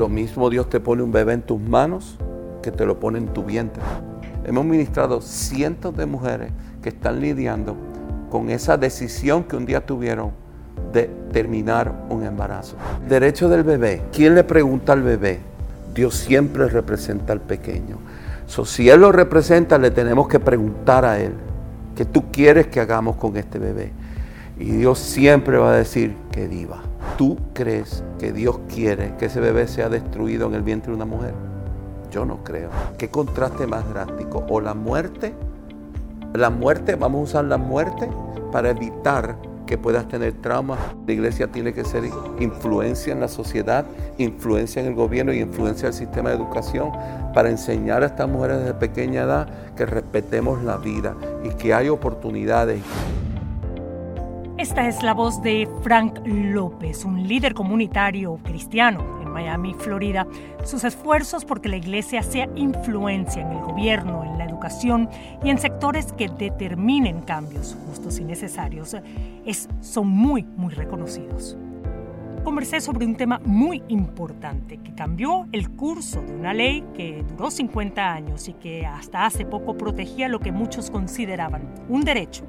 Lo mismo Dios te pone un bebé en tus manos que te lo pone en tu vientre. Hemos ministrado cientos de mujeres que están lidiando con esa decisión que un día tuvieron de terminar un embarazo. Derecho del bebé. ¿Quién le pregunta al bebé? Dios siempre representa al pequeño. So, si Él lo representa, le tenemos que preguntar a Él, ¿qué tú quieres que hagamos con este bebé? Y Dios siempre va a decir que viva. ¿Tú crees que Dios quiere que ese bebé sea destruido en el vientre de una mujer? Yo no creo. ¿Qué contraste más drástico? ¿O la muerte? La muerte, vamos a usar la muerte para evitar que puedas tener traumas. La iglesia tiene que ser influencia en la sociedad, influencia en el gobierno y influencia en el sistema de educación para enseñar a estas mujeres desde pequeña edad que respetemos la vida y que hay oportunidades. Esta es la voz de Frank López, un líder comunitario cristiano Miami, Florida, sus esfuerzos porque la iglesia sea influencia en el gobierno, en la educación y en sectores que determinen cambios justos y necesarios es, son muy, muy reconocidos. Conversé sobre un tema muy importante que cambió el curso de una ley que duró 50 años y que hasta hace poco protegía lo que muchos consideraban un derecho,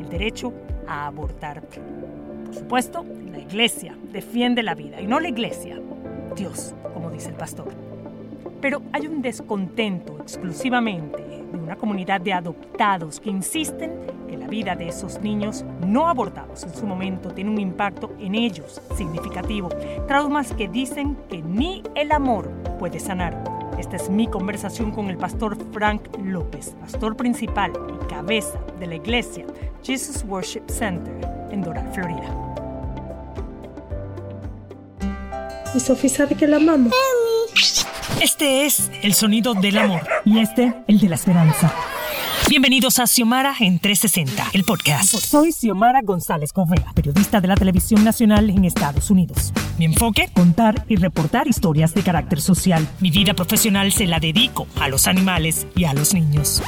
el derecho a abortar. Por supuesto, la iglesia defiende la vida y no la iglesia Dios, como dice el pastor. Pero hay un descontento exclusivamente de una comunidad de adoptados que insisten que la vida de esos niños no abortados en su momento tiene un impacto en ellos significativo. Traumas que dicen que ni el amor puede sanar. Esta es mi conversación con el pastor Frank López, pastor principal y cabeza de la iglesia Jesus Worship Center en Doral, Florida. Y Sofía sabe que la amamos. Este es el sonido del amor y este el de la esperanza. Bienvenidos a Xiomara en 360, el podcast. Soy Xiomara González Correa, periodista de la televisión nacional en Estados Unidos. Mi enfoque, contar y reportar historias de carácter social. Mi vida profesional se la dedico a los animales y a los niños.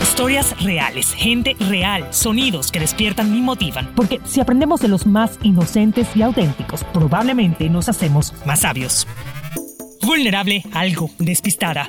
Historias reales, gente real, sonidos que despiertan y motivan. Porque si aprendemos de los más inocentes y auténticos, probablemente nos hacemos más sabios vulnerable, algo despistada.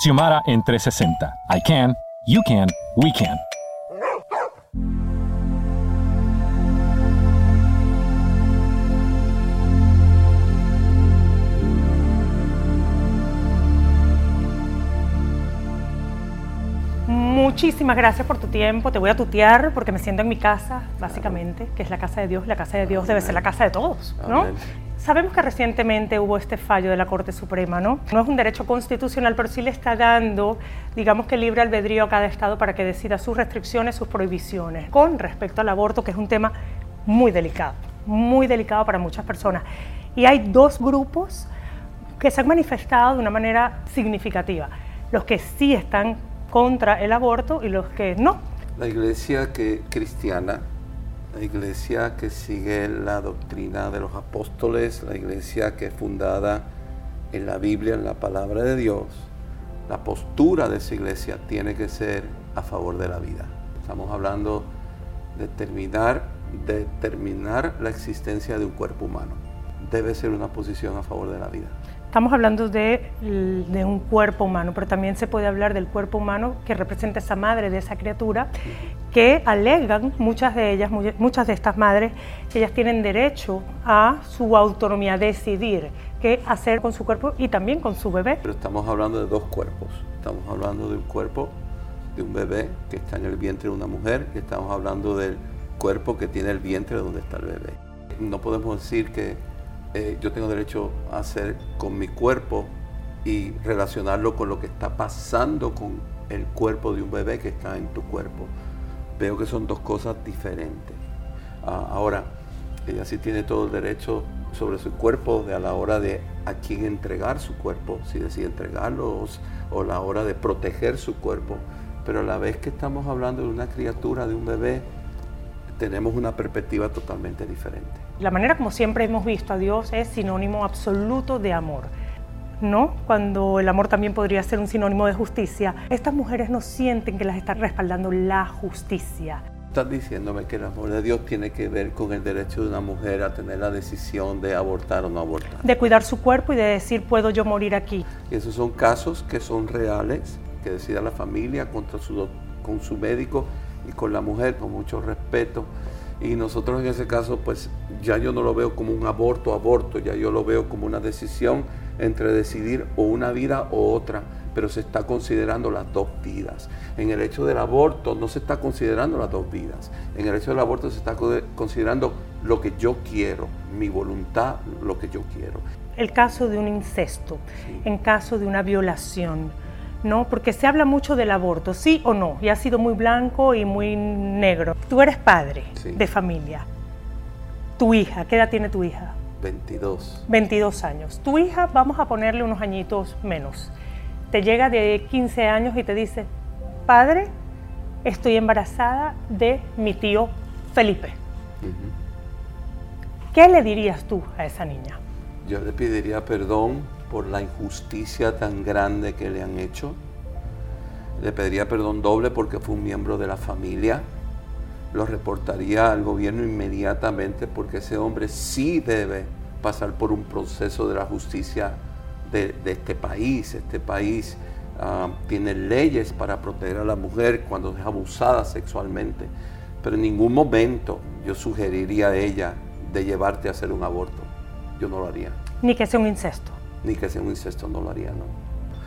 Xiomara en 360. I can, you can, we can. Muchísimas gracias por tu tiempo. Te voy a tutear porque me siento en mi casa, básicamente, que es la casa de Dios. La casa de Dios debe ser la casa de todos, ¿no? Sabemos que recientemente hubo este fallo de la Corte Suprema, ¿no? No es un derecho constitucional, pero sí le está dando, digamos que libre albedrío a cada Estado para que decida sus restricciones, sus prohibiciones. Con respecto al aborto, que es un tema muy delicado, muy delicado para muchas personas. Y hay dos grupos que se han manifestado de una manera significativa. Los que sí están contra el aborto y los que no. La iglesia que, cristiana, la iglesia que sigue la doctrina de los apóstoles, la iglesia que es fundada en la Biblia, en la palabra de Dios, la postura de esa iglesia tiene que ser a favor de la vida. Estamos hablando de terminar, de terminar la existencia de un cuerpo humano. Debe ser una posición a favor de la vida. Estamos hablando de, un cuerpo humano, pero también se puede hablar del cuerpo humano que representa esa madre de esa criatura, que alegan muchas de ellas, muchas de estas madres, que ellas tienen derecho a su autonomía, a decidir qué hacer con su cuerpo y también con su bebé. Pero estamos hablando de dos cuerpos. Estamos hablando de un cuerpo de un bebé que está en el vientre de una mujer y estamos hablando del cuerpo que tiene el vientre donde está el bebé. No podemos decir que eh, yo tengo derecho a hacer con mi cuerpo y relacionarlo con lo que está pasando con el cuerpo de un bebé que está en tu cuerpo. Veo que son dos cosas diferentes. Ah, ahora, ella sí tiene todo el derecho sobre su cuerpo de a la hora de a quién entregar su cuerpo, si decide entregarlo o, o la hora de proteger su cuerpo. Pero a la vez que estamos hablando de una criatura, de un bebé, tenemos una perspectiva totalmente diferente. La manera como siempre hemos visto a Dios es sinónimo absoluto de amor. ¿no? Cuando el amor también podría ser un sinónimo de justicia, estas mujeres no sienten que las está respaldando la justicia. Estás diciéndome que el amor de Dios tiene que ver con el derecho de una mujer a tener la decisión de abortar o no abortar. De cuidar su cuerpo y de decir, puedo yo morir aquí. Y esos son casos que son reales, que decida la familia contra su, con su médico y con la mujer, con mucho respeto. Y nosotros en ese caso, pues ya yo no lo veo como un aborto, aborto, ya yo lo veo como una decisión entre decidir o una vida o otra, pero se está considerando las dos vidas. En el hecho del aborto no se está considerando las dos vidas. En el hecho del aborto se está considerando lo que yo quiero, mi voluntad, lo que yo quiero. El caso de un incesto, en caso de una violación, ¿no? Porque se habla mucho del aborto, sí o no, y ha sido muy blanco y muy negro. Tú eres padre de familia. Tu hija, ¿qué edad tiene tu hija? 22. 22 años. Tu hija, vamos a ponerle unos añitos menos. Te llega de 15 años y te dice, padre, estoy embarazada de mi tío Felipe. ¿Qué le dirías tú a esa niña? Yo le pediría perdón por la injusticia tan grande que le han hecho. Le pediría perdón doble porque fue un miembro de la familia. Lo reportaría al gobierno inmediatamente porque ese hombre sí debe pasar por un proceso de la justicia de, este país. Este país ah, tiene leyes para proteger a la mujer cuando es abusada sexualmente. Pero en ningún momento yo sugeriría a ella de llevarte a hacer un aborto. Yo no lo haría. Ni que sea un incesto ni que sea un incesto, no lo haría, no.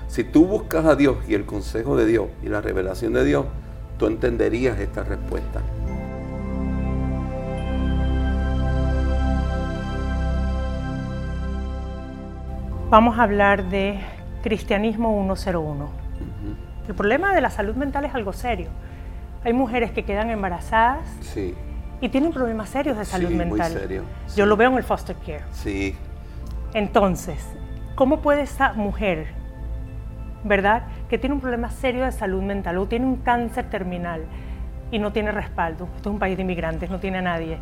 Si tú buscas a Dios y el consejo de Dios y la revelación de Dios, tú entenderías esta respuesta. Vamos a hablar de Cristianismo 101. El problema de la salud mental es algo serio. Hay mujeres que quedan embarazadas y tienen problemas serios de salud mental. Muy serio. Yo lo veo en el foster care. Sí. Entonces, ¿Cómo puede esa mujer, verdad, que tiene un problema serio de salud mental o tiene un cáncer terminal y no tiene respaldo, esto es un país de inmigrantes, no tiene a nadie,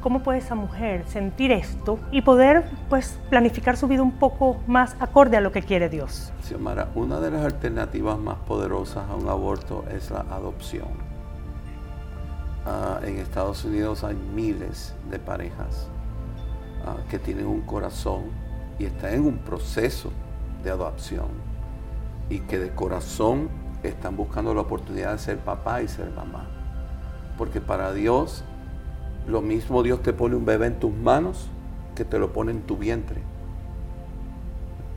¿cómo puede esa mujer sentir esto y poder pues planificar su vida un poco más acorde a lo que quiere Dios? Xiomara, una de las alternativas más poderosas a un aborto es la adopción. Ah, en Estados Unidos hay miles de parejas ah, que tienen un corazón y están en un proceso de adopción y que de corazón están buscando la oportunidad de ser papá y ser mamá. Porque para Dios, lo mismo Dios te pone un bebé en tus manos que te lo pone en tu vientre.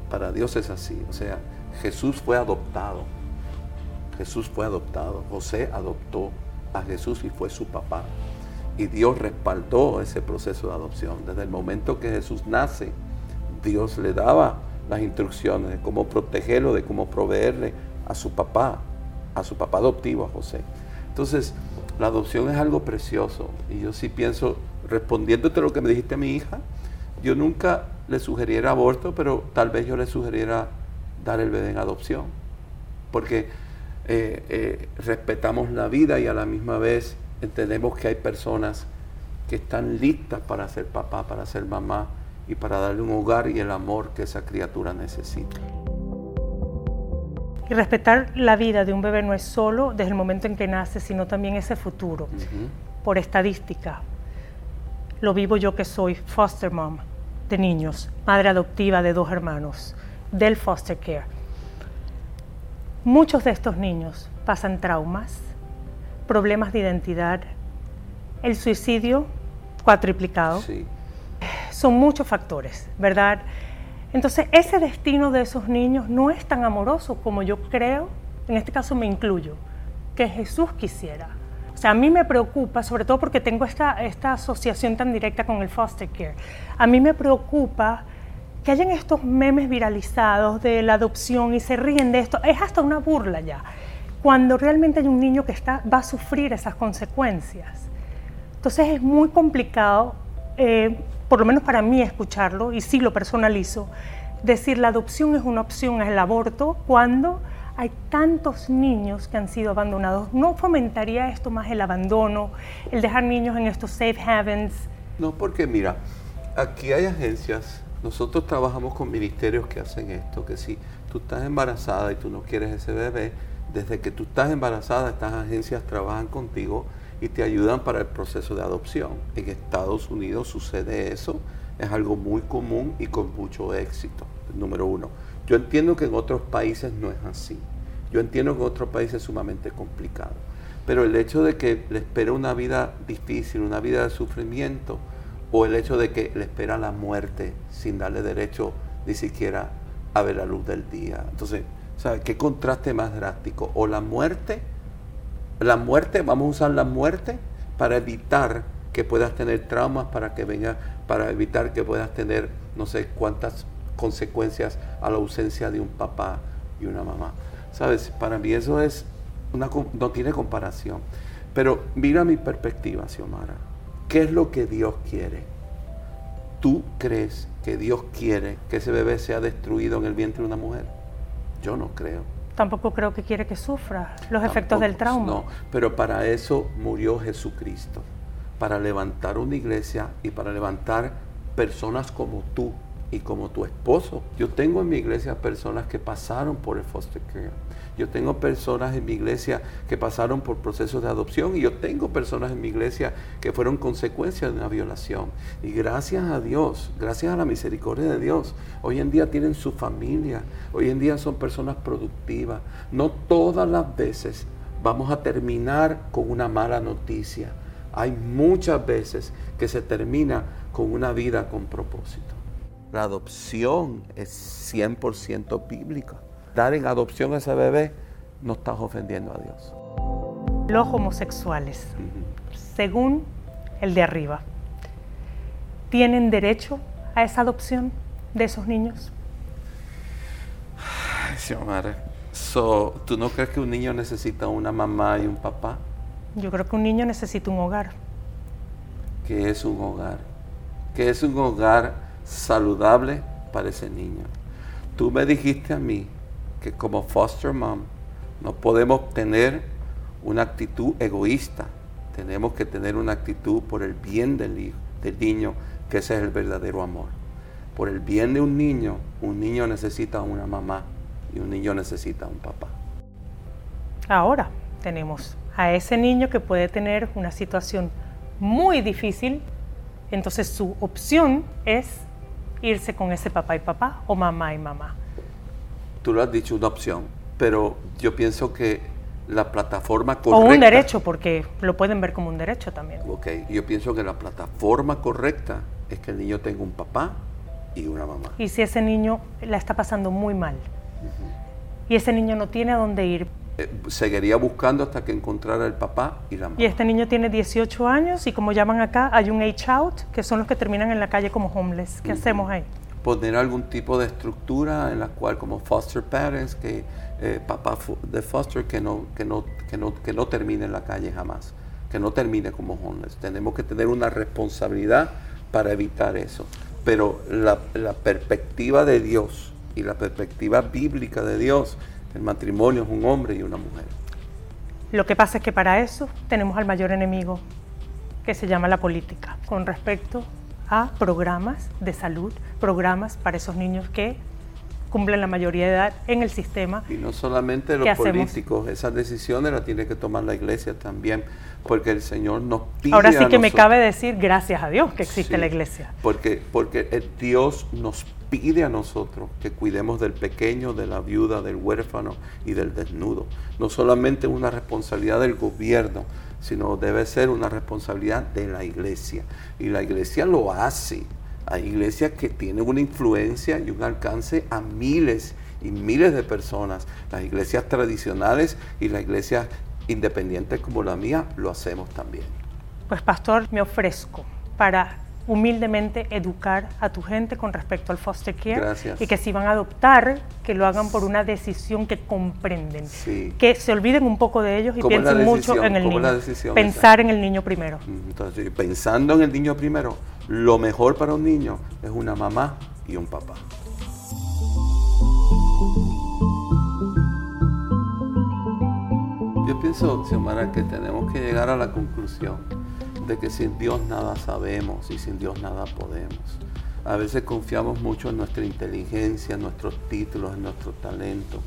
Para Dios es así. O sea, Jesús fue adoptado. Jesús fue adoptado. José adoptó a Jesús y fue su papá. Y Dios respaldó ese proceso de adopción. Desde el momento que Jesús nace, Dios le daba las instrucciones de cómo protegerlo, de cómo proveerle a su papá, a su papá adoptivo, a José. Entonces, la adopción es algo precioso y yo sí pienso, respondiéndote lo que me dijiste a mi hija, yo nunca le sugeriera aborto, pero tal vez yo le sugeriera dar el bebé en adopción, porque eh, eh, respetamos la vida y a la misma vez entendemos que hay personas que están listas para ser papá, para ser mamá, y para darle un hogar y el amor que esa criatura necesita. Y respetar la vida de un bebé no es solo desde el momento en que nace, sino también ese futuro. Por estadística, lo vivo yo que soy foster mom de niños, madre adoptiva de dos hermanos, del foster care. Muchos de estos niños pasan traumas, problemas de identidad, el suicidio cuatriplicado. Sí son muchos factores, ¿verdad? Entonces, ese destino de esos niños no es tan amoroso como yo creo, en este caso me incluyo, que Jesús quisiera. O sea, a mí me preocupa, sobre todo porque tengo esta, esta asociación tan directa con el foster care, a mí me preocupa que hayan estos memes viralizados de la adopción y se ríen de esto, es hasta una burla ya, cuando realmente hay un niño que está, va a sufrir esas consecuencias. Entonces es muy complicado eh, por lo menos para mí escucharlo, y sí lo personalizo, decir la adopción es una opción, el aborto, cuando hay tantos niños que han sido abandonados. ¿No fomentaría esto más el abandono, el dejar niños en estos safe havens? No, porque mira, aquí hay agencias, nosotros trabajamos con ministerios que hacen esto, que si tú estás embarazada y tú no quieres ese bebé, desde que tú estás embarazada, estas agencias trabajan contigo y te ayudan para el proceso de adopción. En Estados Unidos sucede eso, es algo muy común y con mucho éxito, número uno. Yo entiendo que en otros países no es así. Yo entiendo que en otros países es sumamente complicado. Pero el hecho de que le espera una vida difícil, una vida de sufrimiento, o el hecho de que le espera la muerte sin darle derecho ni siquiera a ver la luz del día. Entonces, ¿sabes qué contraste más drástico? O la muerte la muerte, vamos a usar la muerte para evitar que puedas tener traumas, para que venga, para evitar que puedas tener no sé cuántas consecuencias a la ausencia de un papá y una mamá. Sabes, para mí eso es una, no tiene comparación. Pero mira mi perspectiva, Xiomara. ¿Qué es lo que Dios quiere? ¿Tú crees que Dios quiere que ese bebé sea destruido en el vientre de una mujer? Yo no creo tampoco creo que quiere que sufra los efectos del trauma. No, pero para eso murió Jesucristo, para levantar una iglesia y para levantar personas como tú y como tu esposo. Yo tengo en mi iglesia personas que pasaron por el foster care yo tengo personas en mi iglesia que pasaron por procesos de adopción y yo tengo personas en mi iglesia que fueron consecuencias de una violación. Y gracias a Dios, gracias a la misericordia de Dios, hoy en día tienen su familia, hoy en día son personas productivas. No todas las veces vamos a terminar con una mala noticia. Hay muchas veces que se termina con una vida con propósito. La adopción es 100% bíblica dar en adopción a ese bebé, no estás ofendiendo a Dios. Los homosexuales, según el de arriba, ¿tienen derecho a esa adopción de esos niños? Ay, Xiomara, so, ¿tú no crees que un niño necesita una mamá y un papá? Yo creo que un niño necesita un hogar. ¿Qué es un hogar? ¿Qué es un hogar saludable para ese niño? Tú me dijiste a mí que como foster mom no podemos tener una actitud egoísta, tenemos que tener una actitud por el bien del, hijo, del niño, que ese es el verdadero amor. Por el bien de un niño, un niño necesita una mamá y un niño necesita un papá. Ahora tenemos a ese niño que puede tener una situación muy difícil, entonces su opción es irse con ese papá y papá o mamá y mamá tú lo has dicho, una opción, pero yo pienso que la plataforma correcta... O un derecho, porque lo pueden ver como un derecho también. Ok, yo pienso que la plataforma correcta es que el niño tenga un papá y una mamá. Y si ese niño la está pasando muy mal y ese niño no tiene a dónde ir. Eh, seguiría buscando hasta que encontrara el papá y la mamá. Y este niño tiene 18 años y como llaman acá, hay un age out, que son los que terminan en la calle como homeless. ¿Qué hacemos ahí? poner algún tipo de estructura en la cual como foster parents, que eh, papá de foster que no, que, no, que, no, que no termine en la calle jamás, que no termine como homeless. Tenemos que tener una responsabilidad para evitar eso. Pero la, la perspectiva de Dios y la perspectiva bíblica de Dios, el matrimonio es un hombre y una mujer. Lo que pasa es que para eso tenemos al mayor enemigo, que se llama la política, con respecto a programas de salud, programas para esos niños que cumplen la mayoría de edad en el sistema. Y no solamente los políticos, esas decisiones las tiene que tomar la iglesia también, porque el Señor nos pide. Ahora sí que me cabe decir gracias a Dios que existe la iglesia. Porque, porque el Dios nos pide a nosotros que cuidemos del pequeño, de la viuda, del huérfano y del desnudo. No solamente una responsabilidad del gobierno, sino debe ser una responsabilidad de la iglesia. Y la iglesia lo hace. Hay iglesias que tienen una influencia y un alcance a miles y miles de personas. Las iglesias tradicionales y las iglesias independientes como la mía lo hacemos también. Pues pastor, me ofrezco para humildemente educar a tu gente con respecto al foster care Gracias. y que si van a adoptar, que lo hagan por una decisión que comprenden, Sí. que se olviden un poco de ellos y ¿Cómo es la piensen mucho en el ¿Cómo es niño, decisión pensar en el niño primero. Entonces, pensando en el niño primero, lo mejor para un niño es una mamá y un papá. Yo pienso, Xiomara, que tenemos que llegar a la conclusión de que sin Dios nada sabemos y sin Dios nada podemos. A veces confiamos mucho en nuestra inteligencia, en nuestros títulos, en nuestro talento.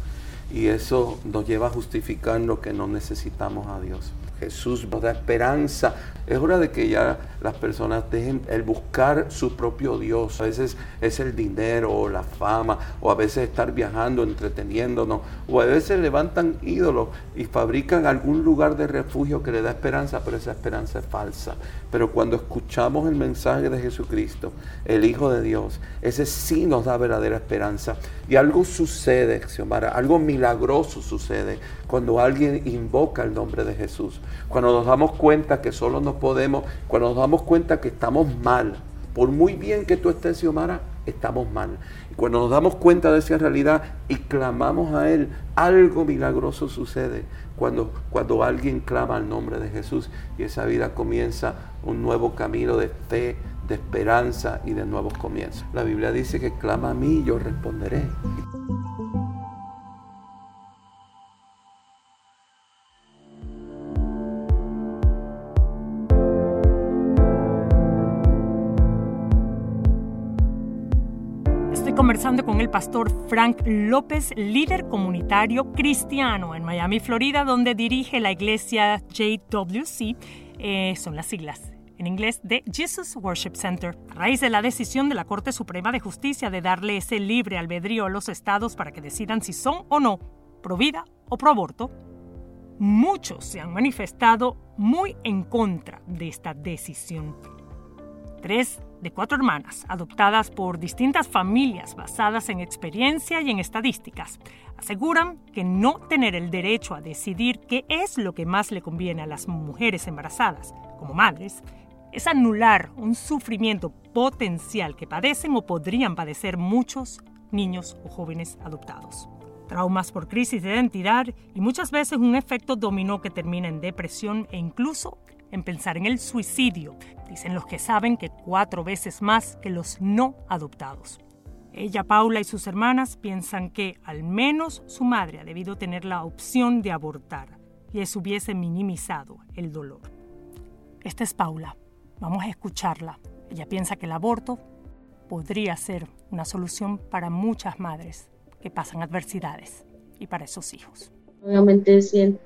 Y eso nos lleva a justificar lo que no necesitamos a Dios. Jesús nos da esperanza. Es hora de que ya las personas dejen el buscar su propio Dios. A veces es el dinero o la fama, o a veces estar viajando, entreteniéndonos, o a veces levantan ídolos y fabrican algún lugar de refugio que le da esperanza, pero esa esperanza es falsa. Pero cuando escuchamos el mensaje de Jesucristo, el Hijo de Dios, ese sí nos da verdadera esperanza. Y algo sucede, Xiomara, algo milagroso sucede cuando alguien invoca el nombre de Jesús. Cuando nos damos cuenta que solo no podemos, cuando nos damos cuenta que estamos mal. Por muy bien que tú estés, Xiomara, estamos mal. Y cuando nos damos cuenta de esa realidad y clamamos a Él, algo milagroso sucede cuando, cuando alguien clama al nombre de Jesús y esa vida comienza un nuevo camino de fe, de esperanza y de nuevos comienzos. La Biblia dice que clama a mí y yo responderé. Estoy conversando con el pastor Frank López, líder comunitario cristiano en Miami, Florida, donde dirige la iglesia JWC, eh, son las siglas en inglés de Jesus Worship Center. A raíz de la decisión de la Corte Suprema de Justicia de darle ese libre albedrío a los estados para que decidan si son o no pro vida o pro aborto, muchos se han manifestado muy en contra de esta decisión. Tres de cuatro hermanas, adoptadas por distintas familias basadas en experiencia y en estadísticas, aseguran que no tener el derecho a decidir qué es lo que más le conviene a las mujeres embarazadas como madres es anular un sufrimiento potencial que padecen o podrían padecer muchos niños o jóvenes adoptados. Traumas por crisis de identidad y muchas veces un efecto dominó que termina en depresión e incluso en pensar en el suicidio, dicen los que saben que cuatro veces más que los no adoptados. Ella, Paula y sus hermanas piensan que al menos su madre ha debido tener la opción de abortar y eso hubiese minimizado el dolor. Esta es Paula. Vamos a escucharla. Ella piensa que el aborto podría ser una solución para muchas madres que pasan adversidades y para esos hijos. Obviamente siento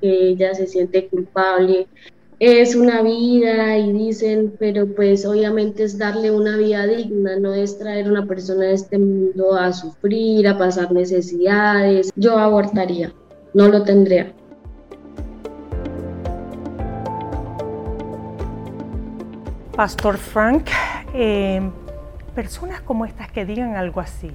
que ella se siente culpable. Es una vida y dicen, pero pues obviamente es darle una vida digna, no es traer una persona a este mundo a sufrir, a pasar necesidades. Yo abortaría, no lo tendría. Pastor Frank, eh, personas como estas que digan algo así,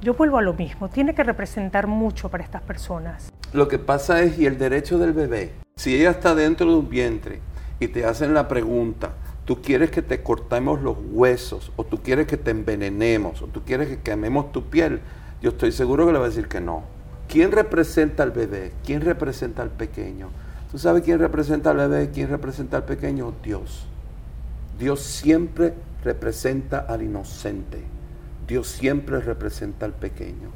yo vuelvo a lo mismo, tiene que representar mucho para estas personas. Lo que pasa es, y el derecho del bebé, si ella está dentro de un vientre y te hacen la pregunta, tú quieres que te cortemos los huesos, o tú quieres que te envenenemos, o tú quieres que quememos tu piel, yo estoy seguro que le va a decir que no. ¿Quién representa al bebé? ¿Quién representa al pequeño? ¿Tú sabes quién representa al bebé? ¿Quién representa al pequeño? Dios. Dios siempre representa al inocente. Dios siempre representa al pequeño.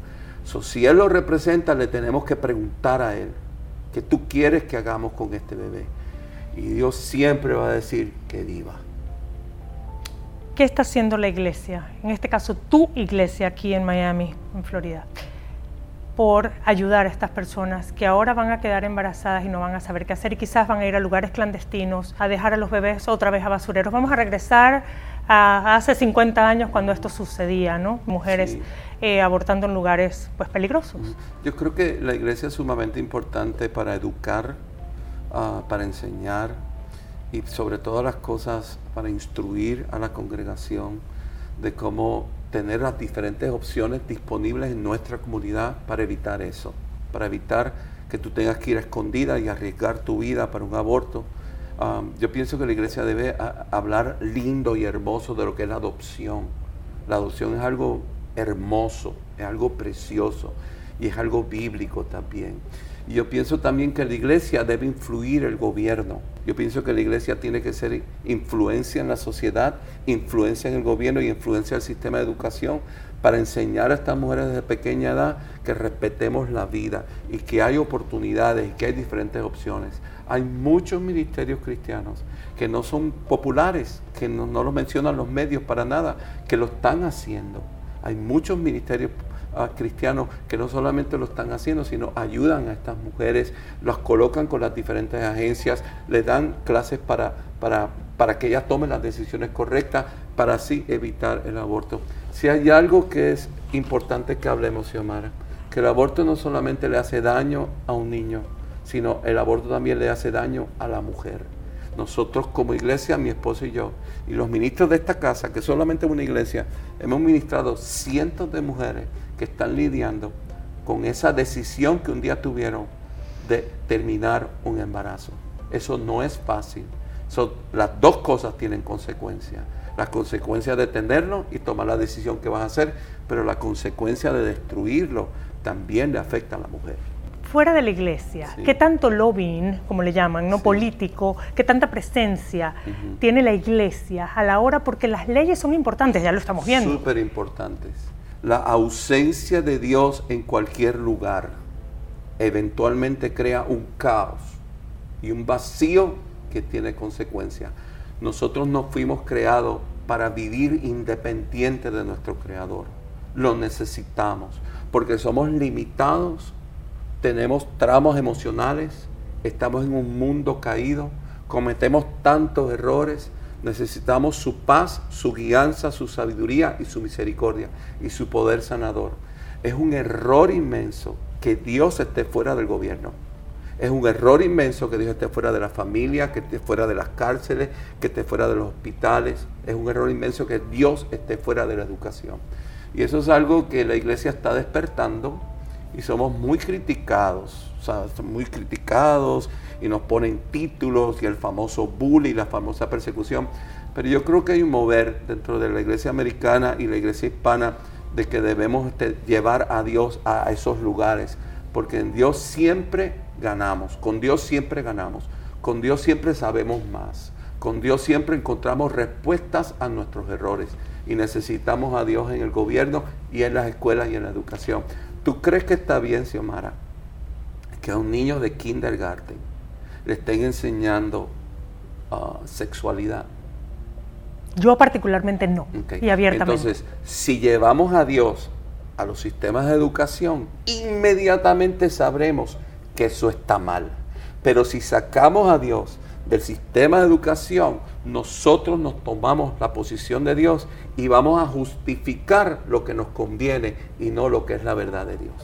So, si Él lo representa, le tenemos que preguntar a Él, ¿qué tú quieres que hagamos con este bebé? Y Dios siempre va a decir que viva. ¿Qué está haciendo la iglesia? En este caso, tu iglesia aquí en Miami, en Florida, por ayudar a estas personas que ahora van a quedar embarazadas y no van a saber qué hacer y quizás van a ir a lugares clandestinos, a dejar a los bebés otra vez a basureros. Vamos a regresar a hace 50 años cuando esto sucedía, ¿no? Mujeres Sí. eh, abortando en lugares pues peligrosos. Yo creo que la iglesia es sumamente importante para educar, ah, para enseñar y sobre todas las cosas para instruir a la congregación de cómo tener las diferentes opciones disponibles en nuestra comunidad para evitar eso, para evitar que tú tengas que ir a escondida y arriesgar tu vida para un aborto, yo pienso que la iglesia debe hablar lindo y hermoso de lo que es la adopción. La adopción es algo hermoso, es algo precioso y es algo bíblico también. Y yo pienso también que la iglesia debe influir el gobierno. Yo pienso que la iglesia tiene que ser influencia en la sociedad, influencia en el gobierno y influencia en el sistema de educación para enseñar a estas mujeres desde pequeña edad que respetemos la vida y que hay oportunidades y que hay diferentes opciones. Hay muchos ministerios cristianos que no son populares, que no, no los mencionan los medios para nada, que lo están haciendo. Hay muchos ministerios que no solamente lo están haciendo, sino ayudan a estas mujeres, las colocan con las diferentes agencias, les dan clases para, para, para que ellas tomen las decisiones correctas para así evitar el aborto. Si hay algo que es importante que hablemos, Xiomara, que el aborto no solamente le hace daño a un niño, sino el aborto también le hace daño a la mujer. Nosotros como iglesia, mi esposo y yo, y los ministros de esta casa, que solamente una iglesia, hemos ministrado cientos de mujeres que están lidiando con esa decisión que un día tuvieron de terminar un embarazo. Eso no es fácil. las dos cosas tienen consecuencias. La consecuencia de tenerlo y tomar la decisión que vas a hacer, pero la consecuencia de destruirlo también le afecta a la mujer fuera de la iglesia, ¿qué tanto lobbying, como le llaman, no político, qué tanta presencia tiene la iglesia a la hora? Porque las leyes son importantes, ya lo estamos viendo. Súper importantes. La ausencia de Dios en cualquier lugar eventualmente crea un caos y un vacío que tiene consecuencias. Nosotros no fuimos creados para vivir independiente de nuestro Creador. Lo necesitamos porque somos limitados tenemos tramos emocionales, estamos en un mundo caído, cometemos tantos errores, necesitamos su paz, su guianza, su sabiduría y su misericordia y su poder sanador. Es un error inmenso que Dios esté fuera del gobierno. Es un error inmenso que Dios esté fuera de la familia, que esté fuera de las cárceles, que esté fuera de los hospitales. Es un error inmenso que Dios esté fuera de la educación. Y eso es algo que la iglesia está despertando y somos muy criticados, o sea, muy criticados y nos ponen títulos y el famoso bully, la famosa persecución. Pero yo creo que hay un mover dentro de la iglesia americana y la iglesia hispana de que debemos este, llevar a Dios a esos lugares, porque en Dios siempre ganamos, con Dios siempre ganamos, con Dios siempre sabemos más, con Dios siempre encontramos respuestas a nuestros errores y necesitamos a Dios en el gobierno y en las escuelas y en la educación. ¿Tú crees que está bien, Xiomara, que a un niño de kindergarten le estén enseñando uh, sexualidad? Yo particularmente no, y abiertamente. Entonces, si llevamos a Dios a los sistemas de educación, inmediatamente sabremos que eso está mal. Pero si sacamos a Dios del sistema de educación, nosotros nos tomamos la posición de Dios y vamos a justificar lo que nos conviene y no lo que es la verdad de Dios.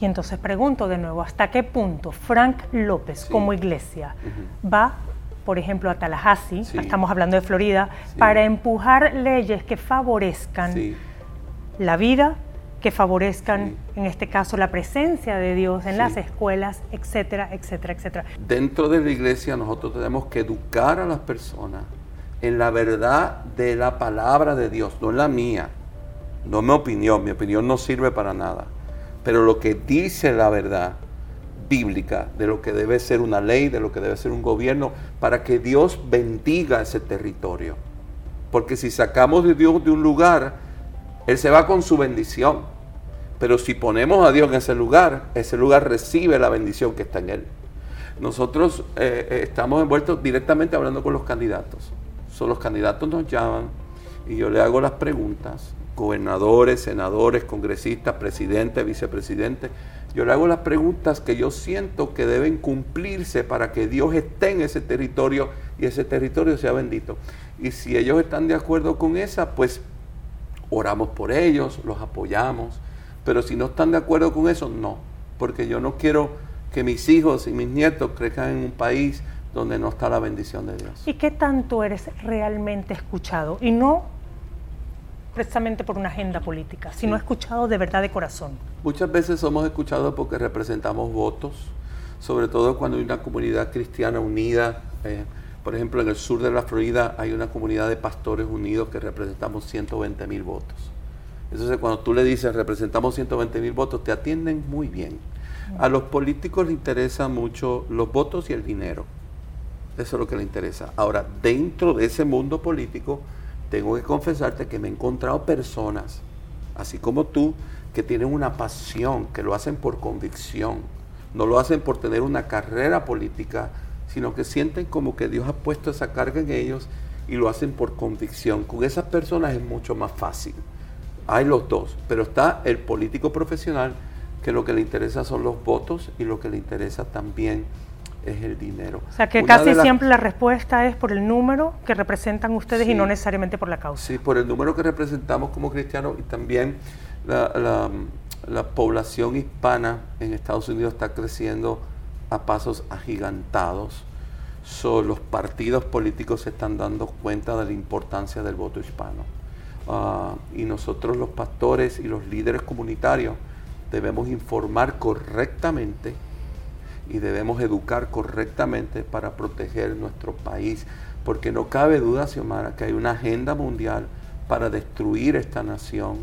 Y entonces pregunto de nuevo, ¿hasta qué punto Frank López como iglesia va, por ejemplo, a Tallahassee, estamos hablando de Florida, para empujar leyes que favorezcan la vida, que favorezcan, en este caso, la presencia de Dios en las escuelas, etcétera, etcétera, etcétera. Dentro de la iglesia nosotros tenemos que educar a las personas en la verdad de la palabra de Dios, no en la mía, no mi opinión, mi opinión no sirve para nada, pero lo que dice la verdad bíblica de lo que debe ser una ley, de lo que debe ser un gobierno, para que Dios bendiga ese territorio. Porque si sacamos de Dios de un lugar, Él se va con su bendición. Pero si ponemos a Dios en ese lugar, ese lugar recibe la bendición que está en Él. Nosotros eh, eh, estamos envueltos directamente hablando con los candidatos los candidatos nos llaman y yo le hago las preguntas, gobernadores, senadores, congresistas, presidentes, vicepresidentes, yo le hago las preguntas que yo siento que deben cumplirse para que Dios esté en ese territorio y ese territorio sea bendito. Y si ellos están de acuerdo con esa, pues oramos por ellos, los apoyamos. Pero si no están de acuerdo con eso, no. Porque yo no quiero que mis hijos y mis nietos crezcan en un país donde no está la bendición de Dios. ¿Y qué tanto eres realmente escuchado? Y no precisamente por una agenda política, sino escuchado de verdad de corazón. Muchas veces somos escuchados porque representamos votos, sobre todo cuando hay una comunidad cristiana unida. Eh, por ejemplo, en el sur de la Florida hay una comunidad de pastores unidos que representamos 120 mil votos. Entonces, cuando tú le dices representamos 120 mil votos, te atienden muy bien. A los políticos les interesan mucho los votos y el dinero. Eso es lo que les interesa. Ahora, dentro de ese mundo político, tengo que confesarte que me he encontrado personas, así como tú, que tienen una pasión, que lo hacen por convicción, no lo hacen por tener una carrera política, sino que sienten como que Dios ha puesto esa carga en ellos y lo hacen por convicción. Con esas personas es mucho más fácil. Hay los dos, pero está el político profesional que lo que le interesa son los votos y lo que le interesa también es el dinero. O sea que casi siempre la respuesta es por el número que representan ustedes y no necesariamente por la causa. Sí, por el número que representamos como cristianos y también la, la población hispana en Estados Unidos está creciendo a pasos agigantados. los partidos políticos se están dando cuenta de la importancia del voto hispano. Ah, y nosotros los pastores y los líderes comunitarios debemos informar correctamente y debemos educar correctamente para proteger nuestro país, porque no cabe duda, Xiomara, que hay una agenda mundial para destruir esta nación.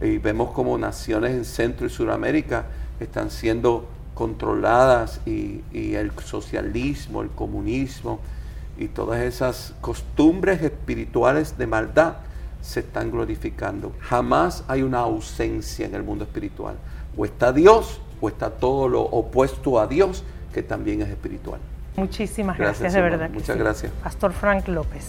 Y vemos como naciones en Centro y Sudamérica están siendo controladas y, el socialismo, el comunismo y todas esas costumbres espirituales de maldad se están glorificando. Jamás hay una ausencia en el mundo espiritual. O está Dios o está todo lo opuesto a Dios, que también es espiritual. Muchísimas gracias, de verdad. Muchas gracias. Pastor Frank López.